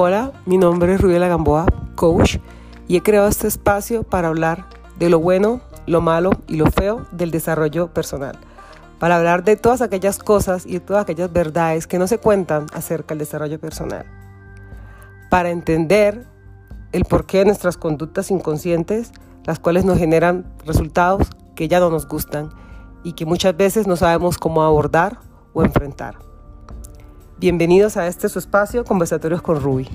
Hola, mi nombre es Rubiela Gamboa, coach, y he creado este espacio para hablar de lo bueno, lo malo y lo feo del desarrollo personal. Para hablar de todas aquellas cosas y todas aquellas verdades que no se cuentan acerca del desarrollo personal. Para entender el porqué de nuestras conductas inconscientes, las cuales nos generan resultados que ya no nos gustan y que muchas veces no sabemos cómo abordar o enfrentar. Bienvenidos a este su espacio, Conversatorios con Ruby.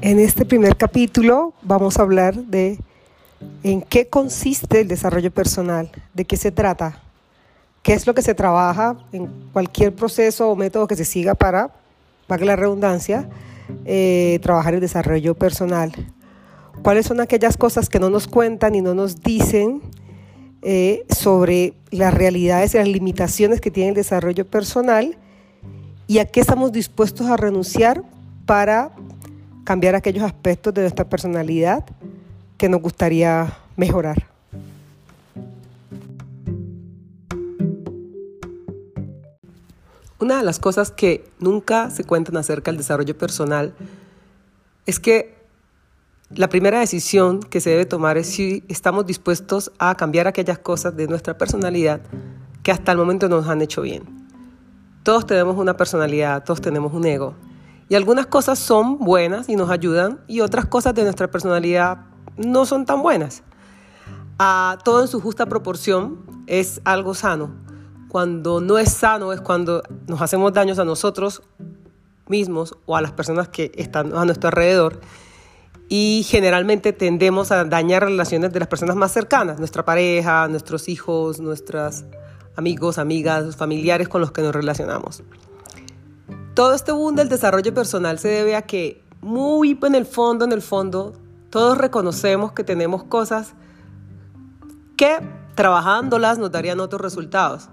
En este primer capítulo vamos a hablar de en qué consiste el desarrollo personal, de qué se trata, qué es lo que se trabaja en cualquier proceso o método que se siga para, para la redundancia, eh, trabajar el desarrollo personal. ¿Cuáles son aquellas cosas que no nos cuentan y no nos dicen eh, sobre las realidades y las limitaciones que tiene el desarrollo personal? ¿Y a qué estamos dispuestos a renunciar para cambiar aquellos aspectos de nuestra personalidad que nos gustaría mejorar? Una de las cosas que nunca se cuentan acerca del desarrollo personal es que la primera decisión que se debe tomar es si estamos dispuestos a cambiar aquellas cosas de nuestra personalidad que hasta el momento nos han hecho bien. Todos tenemos una personalidad, todos tenemos un ego. Y algunas cosas son buenas y nos ayudan y otras cosas de nuestra personalidad no son tan buenas. A todo en su justa proporción es algo sano. Cuando no es sano es cuando nos hacemos daños a nosotros mismos o a las personas que están a nuestro alrededor y generalmente tendemos a dañar relaciones de las personas más cercanas, nuestra pareja, nuestros hijos, nuestros amigos, amigas, familiares con los que nos relacionamos. Todo este boom del desarrollo personal se debe a que muy en el fondo, en el fondo, todos reconocemos que tenemos cosas que trabajándolas nos darían otros resultados.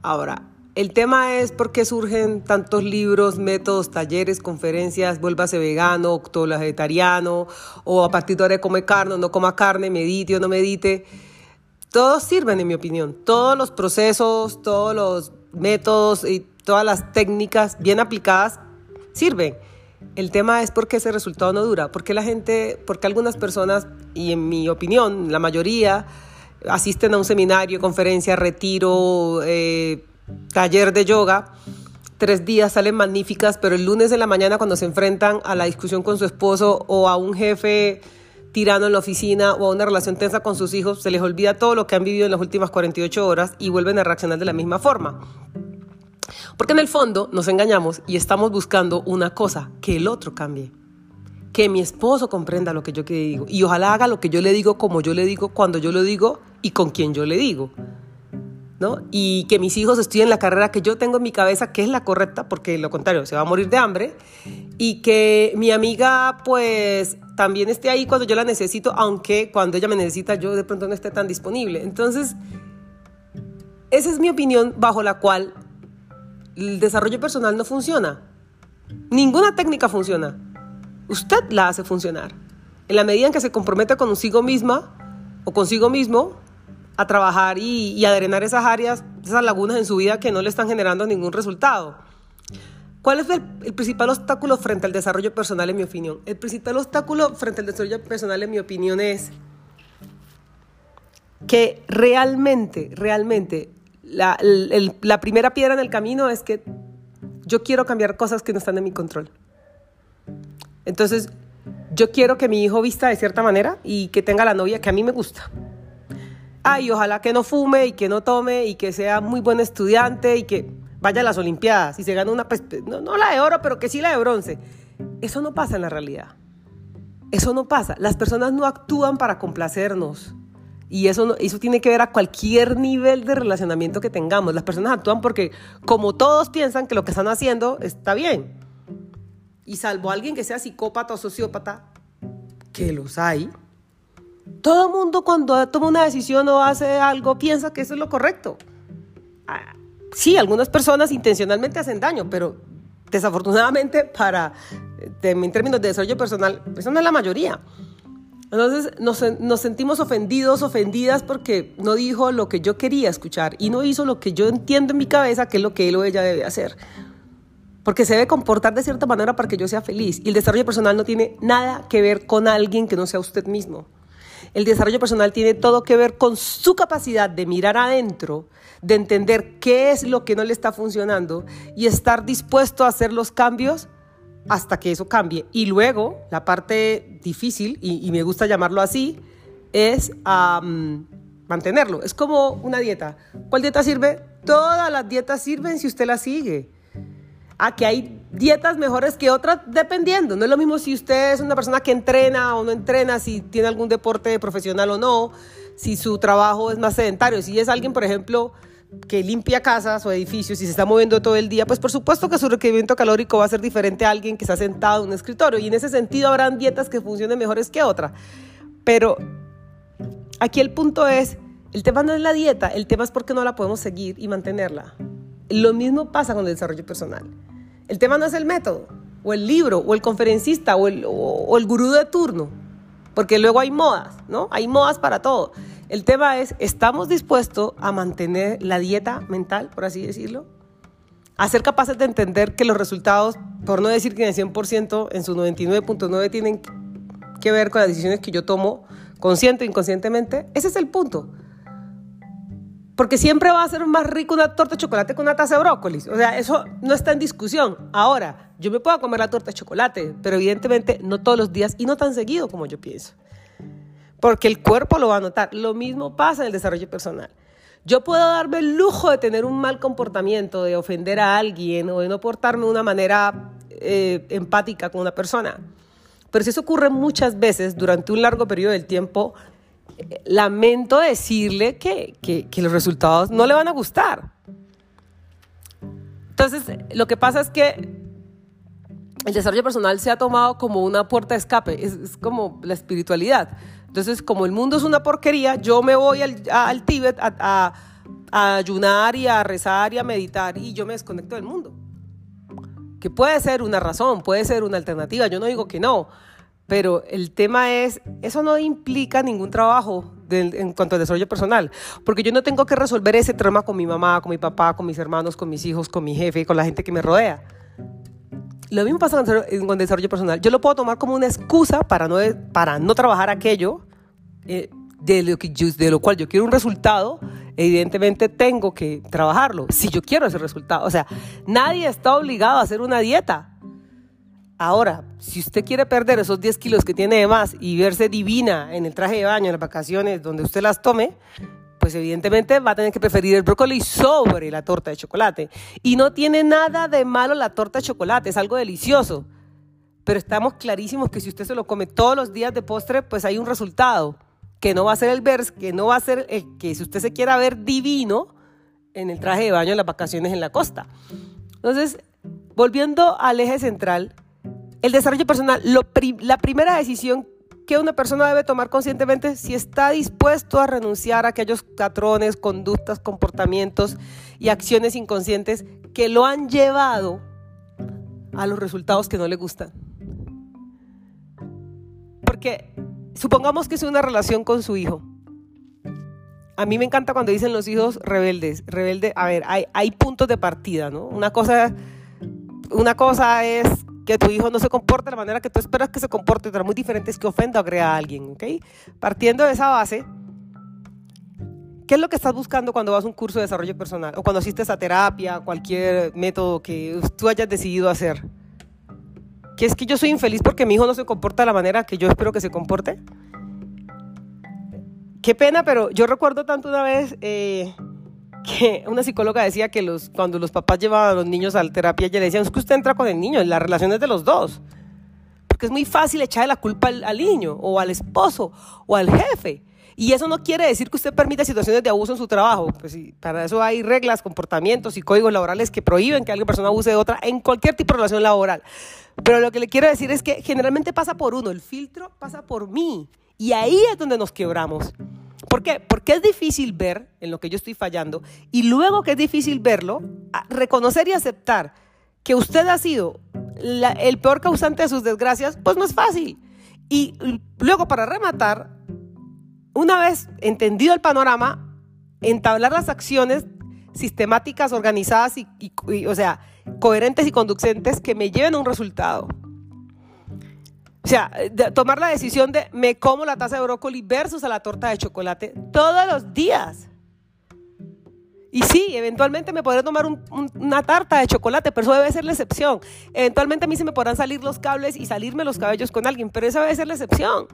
Ahora, el tema es por qué surgen tantos libros, métodos, talleres, conferencias, vuélvase vegano, octo vegetariano, o a partir de ahora come carne, no coma carne, medite o no medite. Todos sirven, en mi opinión. Todos los procesos, todos los métodos y todas las técnicas bien aplicadas sirven. El tema es por qué ese resultado no dura. Porque la gente, porque algunas personas, y en mi opinión, la mayoría, asisten a un seminario, conferencia, retiro, eh, taller de yoga, tres días salen magníficas, pero el lunes de la mañana cuando se enfrentan a la discusión con su esposo o a un jefe tirano en la oficina o a una relación tensa con sus hijos, se les olvida todo lo que han vivido en las últimas 48 horas y vuelven a reaccionar de la misma forma. Porque en el fondo nos engañamos y estamos buscando una cosa, que el otro cambie. Que mi esposo comprenda lo que yo digo y ojalá haga lo que yo le digo como yo le digo, cuando yo lo digo y con quien yo le digo. Y que mis hijos estudien la carrera que yo tengo en mi cabeza, que es la correcta, porque lo contrario, se va a morir de hambre. Y que mi amiga, pues, también esté ahí cuando yo la necesito, aunque cuando ella me necesita yo de pronto no esté tan disponible. Entonces, esa es mi opinión bajo la cual el desarrollo personal no funciona. Ninguna técnica funciona. Usted la hace funcionar. En la medida en que se compromete consigo misma o consigo mismo, a trabajar y, a drenar esas áreas, esas lagunas en su vida que no le están generando ningún resultado. ¿Cuál es el, el, principal obstáculo frente al desarrollo personal, en mi opinión? El principal obstáculo frente al desarrollo personal, en mi opinión, es que realmente, realmente, la, la primera piedra en el camino es que yo quiero cambiar cosas que no están en mi control. Entonces, yo quiero que mi hijo vista de cierta manera y que tenga la novia que a mí me gusta ay, ojalá que no fume y que no tome y que sea muy buen estudiante y que vaya a las Olimpiadas y se gane una, pues, no, no la de oro, pero que sí la de bronce. Eso no pasa en la realidad. Eso no pasa. Las personas no actúan para complacernos. Y eso, eso tiene que ver a cualquier nivel de relacionamiento que tengamos. Las personas actúan porque como todos piensan que lo que están haciendo está bien. Y salvo alguien que sea psicópata o sociópata, que los hay, todo mundo cuando toma una decisión o hace algo piensa que eso es lo correcto. Ah, sí, algunas personas intencionalmente hacen daño, pero desafortunadamente para, en términos de desarrollo personal, eso no es la mayoría. Entonces nos, nos, sentimos ofendidos, ofendidas porque no dijo lo que yo quería escuchar y no hizo lo que yo entiendo en mi cabeza que es lo que él o ella debe hacer. Porque se debe comportar de cierta manera para que yo sea feliz. Y el desarrollo personal no tiene nada que ver con alguien que no sea usted mismo. El desarrollo personal tiene todo que ver con su capacidad de mirar adentro, de entender qué es lo que no le está funcionando y estar dispuesto a hacer los cambios hasta que eso cambie. Y luego, la parte difícil, y, me gusta llamarlo así, es mantenerlo. Es como una dieta. ¿Cuál dieta sirve? Todas las dietas sirven si usted las sigue. A que hay dietas mejores que otras dependiendo. No es lo mismo si usted es una persona que entrena o no entrena, si tiene algún deporte profesional o no, si su trabajo es más sedentario. Si es alguien, por ejemplo, que limpia casas o edificios y se está moviendo todo el día, pues por supuesto que su requerimiento calórico va a ser diferente a alguien que está sentado en un escritorio. Y en ese sentido habrán dietas que funcionen mejores que otras. Pero aquí el punto es, el tema no es la dieta, el tema es por qué no la podemos seguir y mantenerla. Lo mismo pasa con el desarrollo personal. El tema no es el método, o el libro, o el conferencista, o el, o el gurú de turno, porque luego hay modas, ¿no? Hay modas para todo. El tema es, ¿estamos dispuestos a mantener la dieta mental, por así decirlo? A ser capaces de entender que los resultados, por no decir que en el 100%, en su 99.9 tienen que ver con las decisiones que yo tomo consciente o inconscientemente. Ese es el punto. Porque siempre va a ser más rico una torta de chocolate con una taza de brócolis. O sea, eso no está en discusión. Ahora, yo me puedo comer la torta de chocolate, pero evidentemente no todos los días y no tan seguido como yo pienso porque el cuerpo lo va a notar. Lo mismo pasa en el desarrollo personal. Yo puedo darme el lujo de tener un mal comportamiento, de ofender a alguien o de no portarme de una manera eh, empática con una persona. Pero si eso ocurre muchas veces durante un largo periodo del tiempo, lamento decirle que, que los resultados no le van a gustar. Entonces, lo que pasa es que el desarrollo personal se ha tomado como una puerta de escape, es, como la espiritualidad. Entonces, como el mundo es una porquería, yo me voy al, Tíbet a, ayunar y a rezar y a meditar y yo me desconecto del mundo. Que puede ser una razón, puede ser una alternativa, yo no digo que no, pero el tema es, eso no implica ningún trabajo en cuanto al desarrollo personal, porque yo no tengo que resolver ese trauma con mi mamá, con mi papá, con mis hermanos, con mis hijos, con mi jefe, con la gente que me rodea. Lo mismo pasa con el desarrollo personal. Yo lo puedo tomar como una excusa para no, para no trabajar aquello eh, de, lo que de lo cual yo quiero un resultado. Evidentemente tengo que trabajarlo si yo quiero ese resultado. O sea, nadie está obligado a hacer una dieta. Ahora, si usted quiere perder esos 10 kilos que tiene de más y verse divina en el traje de baño, en las vacaciones, donde usted las tome, pues evidentemente va a tener que preferir el brócoli sobre la torta de chocolate. Y no tiene nada de malo la torta de chocolate, es algo delicioso. Pero estamos clarísimos que si usted se lo come todos los días de postre, pues hay un resultado, que no va a ser el vers, que no va a ser el que si usted se quiera ver divino en el traje de baño en las vacaciones en la costa. Entonces, volviendo al eje central, el desarrollo personal, la primera decisión que una persona debe tomar conscientemente si está dispuesto a renunciar a aquellos patrones, conductas, comportamientos y acciones inconscientes que lo han llevado a los resultados que no le gustan. Porque supongamos que es una relación con su hijo. A mí me encanta cuando dicen los hijos rebeldes. Rebelde, a ver, hay, hay puntos de partida, ¿no? Una cosa, una cosa es que tu hijo no se comporte de la manera que tú esperas que se comporte, pero muy diferente es que ofenda o crea a alguien, ¿ok? Partiendo de esa base, ¿qué es lo que estás buscando cuando vas a un curso de desarrollo personal o cuando asistes a terapia, cualquier método que tú hayas decidido hacer? ¿Que es que yo soy infeliz porque mi hijo no se comporta de la manera que yo espero que se comporte? Qué pena, pero yo recuerdo tanto una vez... Eh, una psicóloga decía que los, cuando los papás llevaban a los niños a la terapia, ella le decía, es que usted entra con el niño, la relación es de los dos. Porque es muy fácil echarle la culpa al, niño, o al esposo, o al jefe. Y eso no quiere decir que usted permita situaciones de abuso en su trabajo. Pues para eso hay reglas, comportamientos y códigos laborales que prohíben que alguna persona abuse de otra en cualquier tipo de relación laboral. Pero lo que le quiero decir es que generalmente pasa por uno, el filtro pasa por mí. Y ahí es donde nos quebramos. ¿Por qué? Porque es difícil ver en lo que yo estoy fallando y luego que es difícil verlo, reconocer y aceptar que usted ha sido el peor causante de sus desgracias, pues no es fácil. Y luego, para rematar, una vez entendido el panorama, entablar las acciones sistemáticas, organizadas y, o sea, coherentes y conducentes que me lleven a un resultado. O sea, tomar la decisión de me como la taza de brócoli versus a la torta de chocolate todos los días. Y sí, eventualmente me podré tomar una tarta de chocolate, pero eso debe ser la excepción. Eventualmente a mí se me podrán salir los cables y salirme los cabellos con alguien, pero esa debe ser la excepción.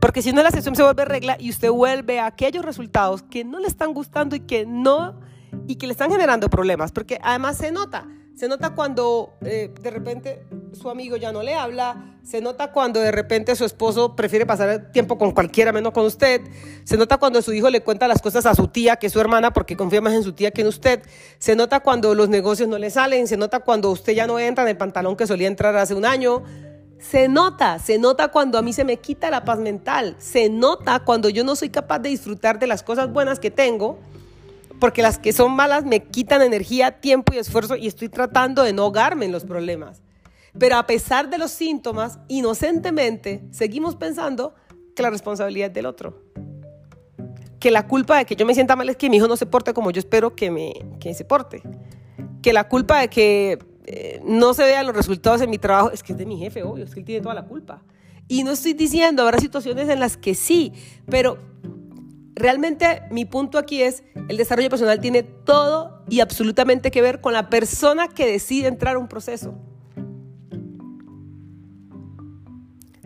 Porque si no, la excepción se vuelve regla y usted vuelve a aquellos resultados que no le están gustando y que no y que le están generando problemas. Porque además se nota. Se nota cuando eh, de repente su amigo ya no le habla, se nota cuando de repente su esposo prefiere pasar tiempo con cualquiera menos con usted, se nota cuando su hijo le cuenta las cosas a su tía, que es su hermana, porque confía más en su tía que en usted, se nota cuando los negocios no le salen, se nota cuando usted ya no entra en el pantalón que solía entrar hace un año, se nota, se nota cuando a mí se me quita la paz mental, se nota cuando yo no soy capaz de disfrutar de las cosas buenas que tengo porque las que son malas me quitan energía, tiempo y esfuerzo y estoy tratando de no ahogarme en los problemas. Pero a pesar de los síntomas, inocentemente seguimos pensando que la responsabilidad es del otro. Que la culpa de que yo me sienta mal es que mi hijo no se porte como yo espero que, me, que se porte. Que la culpa de que eh, no se vean los resultados en mi trabajo es que es de mi jefe, obvio, es que él tiene toda la culpa. Y no estoy diciendo, habrá situaciones en las que sí, pero realmente mi punto aquí es, el desarrollo personal tiene todo y absolutamente que ver con la persona que decide entrar a un proceso.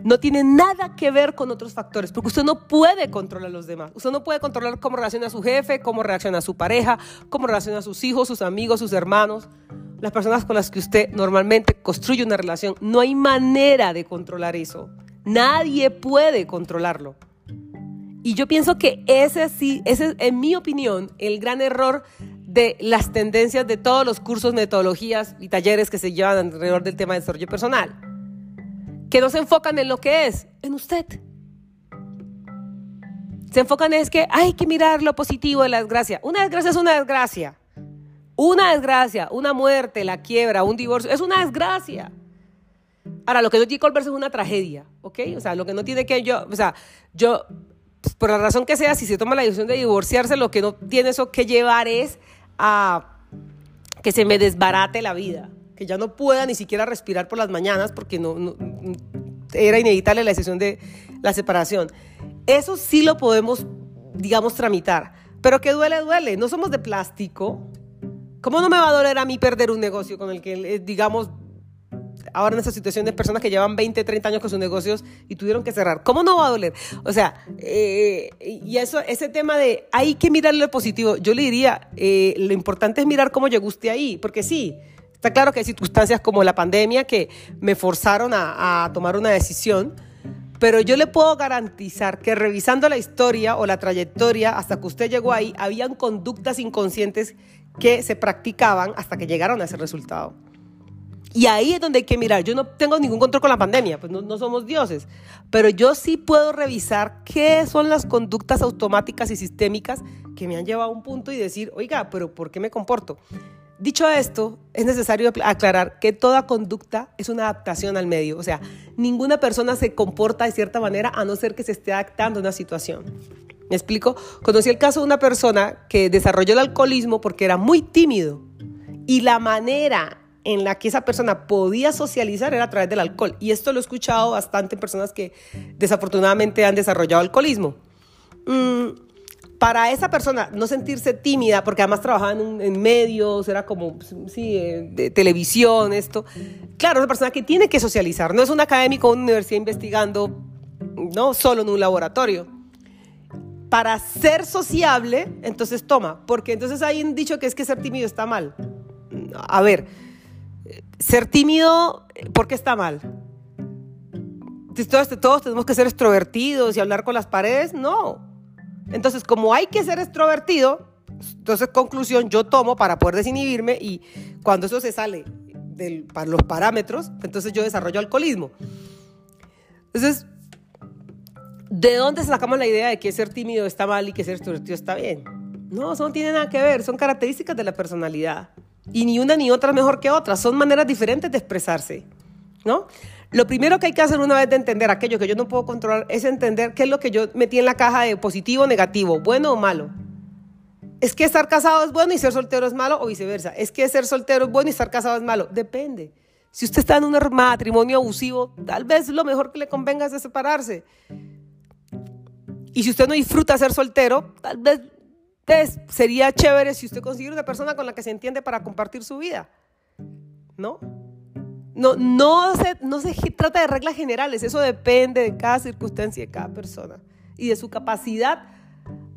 No tiene nada que ver con otros factores, porque usted no puede controlar a los demás. Usted no puede controlar cómo reacciona a su jefe, cómo reacciona a su pareja, cómo reacciona a sus hijos, sus amigos, sus hermanos, las personas con las que usted normalmente construye una relación. No hay manera de controlar eso. Nadie puede controlarlo. Y yo pienso que ese sí, ese es, en mi opinión, el gran error de las tendencias de todos los cursos, metodologías y talleres que se llevan alrededor del tema de desarrollo personal. Que no se enfocan en lo que es, en usted. Se enfocan en es que hay que mirar lo positivo de la desgracia. Una desgracia es una desgracia. Una desgracia, una muerte, la quiebra, un divorcio, es una desgracia. Ahora, lo que no tiene que volverse es una tragedia, ¿ok? O sea, lo que no tiene que yo, o sea, yo por la razón que sea, si se toma la decisión de divorciarse, lo que no tiene eso que llevar es a que se me desbarate la vida, que ya no pueda ni siquiera respirar por las mañanas porque no, era inevitable la decisión de la separación. Eso sí lo podemos, digamos, tramitar, pero que duele, duele. No somos de plástico. ¿Cómo no me va a doler a mí perder un negocio con el que, eh, digamos, ahora en esa situación de personas que llevan 20, 30 años con sus negocios y tuvieron que cerrar. ¿Cómo no va a doler? O sea, eh, y eso, ese tema de hay que mirar lo positivo, yo le diría, eh, lo importante es mirar cómo llegó usted ahí, porque sí, está claro que hay circunstancias como la pandemia que me forzaron a, a tomar una decisión, pero yo le puedo garantizar que revisando la historia o la trayectoria hasta que usted llegó ahí, habían conductas inconscientes que se practicaban hasta que llegaron a ese resultado. Y ahí es donde hay que mirar. Yo no tengo ningún control con la pandemia, pues no, somos dioses, pero yo sí puedo revisar qué son las conductas automáticas y sistémicas que me han llevado a un punto y decir, oiga, pero ¿por qué me comporto? Dicho esto, es necesario aclarar que toda conducta es una adaptación al medio. O sea, ninguna persona se comporta de cierta manera a no ser que se esté adaptando a una situación. ¿Me explico? Conocí el caso de una persona que desarrolló el alcoholismo porque era muy tímido y la manera en la que esa persona podía socializar era a través del alcohol. Y esto lo he escuchado bastante en personas que desafortunadamente han desarrollado alcoholismo. Mm, para esa persona no sentirse tímida, porque además trabajaba en, medios, era como, sí, eh, de televisión, esto. Claro, una persona que tiene que socializar, no es un académico en una universidad investigando, no solo en un laboratorio. Para ser sociable, entonces toma, porque entonces hay un dicho que es que ser tímido está mal. A ver, ser tímido, ¿por qué está mal? Todos, todos tenemos que ser extrovertidos y hablar con las paredes, no. Entonces, como hay que ser extrovertido, entonces conclusión yo tomo para poder desinhibirme y cuando eso se sale de los parámetros, entonces yo desarrollo alcoholismo. Entonces, ¿de dónde sacamos la idea de que ser tímido está mal y que ser extrovertido está bien? No, eso no tiene nada que ver, son características de la personalidad. Y ni una ni otra mejor que otra, son maneras diferentes de expresarse. ¿no? Lo primero que hay que hacer una vez de entender aquello que yo no puedo controlar es entender qué es lo que yo metí en la caja de positivo o negativo, bueno o malo. ¿Es que estar casado es bueno y ser soltero es malo o viceversa? ¿Es que ser soltero es bueno y estar casado es malo? Depende. Si usted está en un matrimonio abusivo, tal vez lo mejor que le convenga es separarse. Y si usted no disfruta ser soltero, tal vez sería chévere si usted consigue una persona con la que se entiende para compartir su vida. ¿No? No, no, se, no se trata de reglas generales, eso depende de cada circunstancia de cada persona y de su capacidad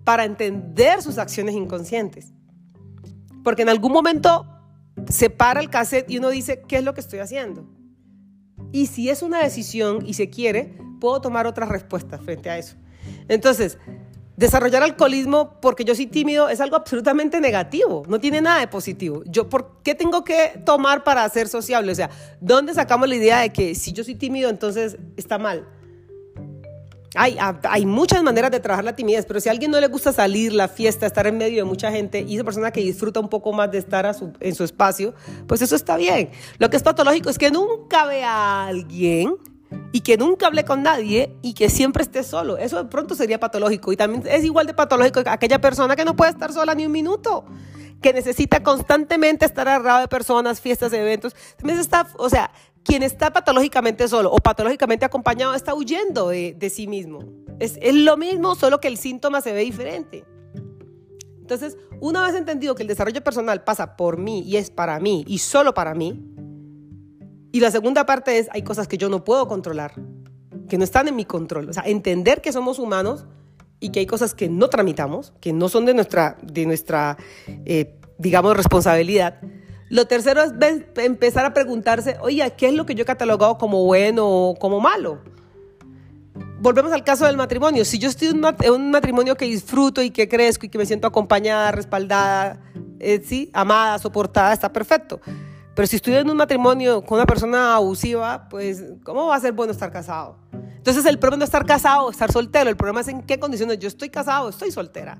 para entender sus acciones inconscientes. Porque en algún momento se para el cassette y uno dice, ¿qué es lo que estoy haciendo? Y si es una decisión y se quiere, puedo tomar otras respuestas frente a eso. Entonces, desarrollar alcoholismo porque yo soy tímido es algo absolutamente negativo, no tiene nada de positivo. Yo, ¿por qué tengo que tomar para ser sociable? O sea, ¿dónde sacamos la idea de que si yo soy tímido entonces está mal? Hay, muchas maneras de trabajar la timidez, pero si a alguien no le gusta salir, la fiesta, estar en medio de mucha gente y esa persona que disfruta un poco más de estar en su espacio, pues eso está bien. Lo que es patológico es que nunca ve a alguien y que nunca hable con nadie y que siempre esté solo. Eso de pronto sería patológico. Y también es igual de patológico aquella persona que no puede estar sola ni un minuto, que necesita constantemente estar agarrado de personas, fiestas, eventos. También está, o sea, quien está patológicamente solo o patológicamente acompañado está huyendo de, sí mismo. Es, es lo mismo, solo que el síntoma se ve diferente. Entonces, una vez entendido que el desarrollo personal pasa por mí y es para mí y solo para mí, y la segunda parte es, hay cosas que yo no puedo controlar, que no están en mi control. O sea, entender que somos humanos y que hay cosas que no tramitamos, que no son de nuestra, de nuestra eh, digamos, responsabilidad. Lo tercero es empezar a preguntarse, oye, ¿qué es lo que yo he catalogado como bueno o como malo? Volvemos al caso del matrimonio. Si yo estoy en un matrimonio que disfruto y que crezco y que me siento acompañada, respaldada, eh, ¿sí? amada, soportada, está perfecto. Pero si estoy en un matrimonio con una persona abusiva, pues, ¿cómo va a ser bueno estar casado? Entonces, el problema no es estar casado o estar soltero. El problema es en qué condiciones yo estoy casado o estoy soltera.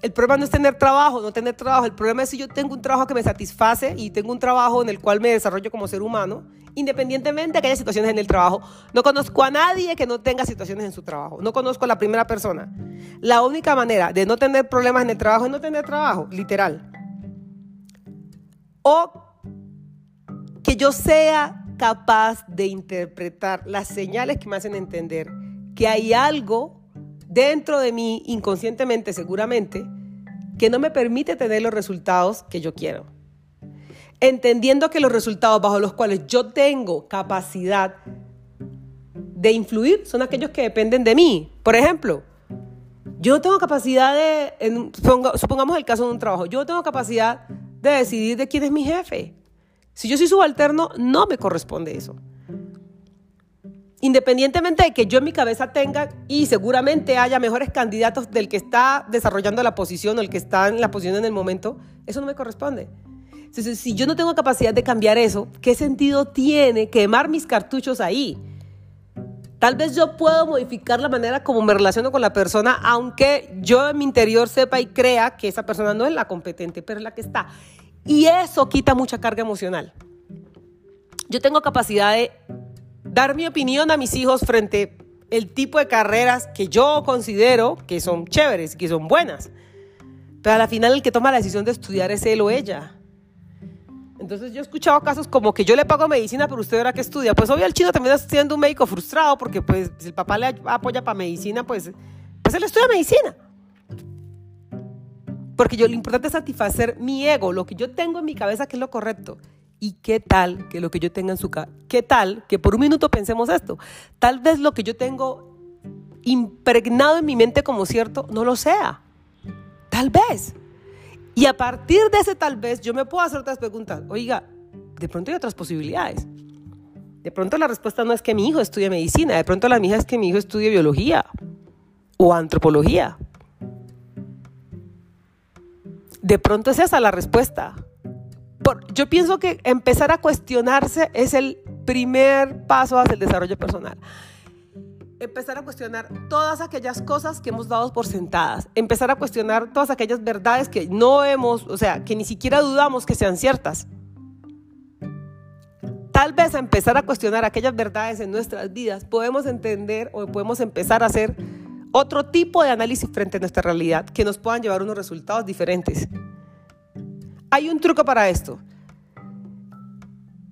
El problema no es tener trabajo, no tener trabajo. El problema es si yo tengo un trabajo que me satisface y tengo un trabajo en el cual me desarrollo como ser humano, independientemente de que haya situaciones en el trabajo. No conozco a nadie que no tenga situaciones en su trabajo. No conozco a la primera persona. La única manera de no tener problemas en el trabajo es no tener trabajo, literal. O que yo sea capaz de interpretar las señales que me hacen entender que hay algo dentro de mí, inconscientemente seguramente, que no me permite tener los resultados que yo quiero. Entendiendo que los resultados bajo los cuales yo tengo capacidad de influir son aquellos que dependen de mí. Por ejemplo, yo no tengo capacidad de, supongamos el caso de un trabajo, yo no tengo capacidad de decidir de quién es mi jefe. Si yo soy subalterno, no me corresponde eso. Independientemente de que yo en mi cabeza tenga y seguramente haya mejores candidatos del que está desarrollando la posición o el que está en la posición en el momento, eso no me corresponde. Entonces, si yo no tengo capacidad de cambiar eso, ¿qué sentido tiene quemar mis cartuchos ahí? Tal vez yo puedo modificar la manera como me relaciono con la persona, aunque yo en mi interior sepa y crea que esa persona no es la competente, pero es la que está. Y eso quita mucha carga emocional. Yo tengo capacidad de dar mi opinión a mis hijos frente el tipo de carreras que yo considero que son chéveres, que son buenas. Pero a la final el que toma la decisión de estudiar es él o ella. Entonces yo he escuchado casos como que yo le pago medicina, pero usted verá que estudia. Pues obvio el chino también está siendo un médico frustrado porque pues si el papá le apoya para medicina, pues, pues él estudia medicina. Porque yo lo importante es satisfacer mi ego, lo que yo tengo en mi cabeza que es lo correcto. ¿Y qué tal que lo que yo tenga en su cabeza? ¿Qué tal que por un minuto pensemos esto? Tal vez lo que yo tengo impregnado en mi mente como cierto no lo sea. Tal vez. Y a partir de ese tal vez yo me puedo hacer otras preguntas. Oiga, de pronto hay otras posibilidades. De pronto la respuesta no es que mi hijo estudie medicina, de pronto la mía es que mi hijo estudie biología o antropología. De pronto es esa la respuesta. yo pienso que empezar a cuestionarse es el primer paso hacia el desarrollo personal empezar a cuestionar todas aquellas cosas que hemos dado por sentadas, empezar a cuestionar todas aquellas verdades que no hemos, o sea, que ni siquiera dudamos que sean ciertas. tal vez a empezar a cuestionar aquellas verdades en nuestras vidas, podemos entender o podemos empezar a hacer otro tipo de análisis frente a nuestra realidad que nos puedan llevar a unos resultados diferentes. Hay un truco para esto.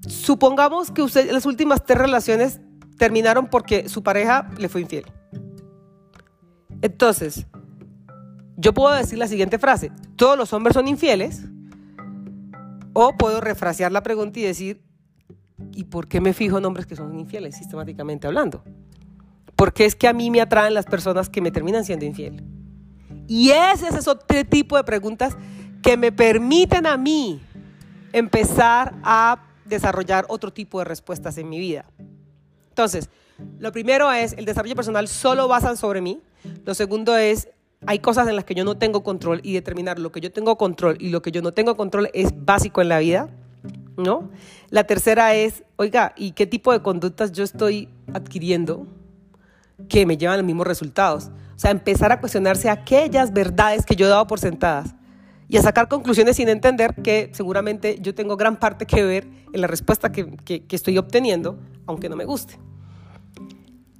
Supongamos que usted las últimas tres relaciones terminaron porque su pareja le fue infiel. Entonces, yo puedo decir la siguiente frase, todos los hombres son infieles, o puedo refrasear la pregunta y decir, ¿y por qué me fijo en hombres que son infieles sistemáticamente hablando? Porque es que a mí me atraen las personas que me terminan siendo infiel. Y ese es otro tipo de preguntas que me permiten a mí empezar a desarrollar otro tipo de respuestas en mi vida. Entonces, lo primero es el desarrollo personal solo basa sobre mí. Lo segundo es hay cosas en las que yo no tengo control y determinar lo que yo tengo control y lo que yo no tengo control es básico en la vida, ¿no? La tercera es, oiga, ¿y qué tipo de conductas yo estoy adquiriendo que me llevan los mismos resultados? O sea, empezar a cuestionarse aquellas verdades que yo he dado por sentadas y a sacar conclusiones sin entender que seguramente yo tengo gran parte que ver en la respuesta que, que estoy obteniendo, aunque no me guste.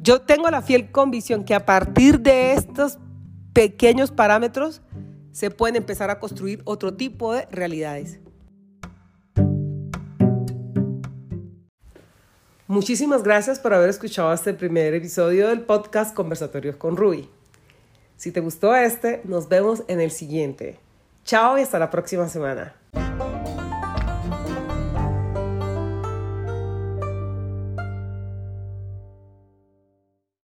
Yo tengo la fiel convicción que a partir de estos pequeños parámetros se pueden empezar a construir otro tipo de realidades. Muchísimas gracias por haber escuchado este primer episodio del podcast Conversatorios con Ruby. Si te gustó este, nos vemos en el siguiente. Chao y hasta la próxima semana.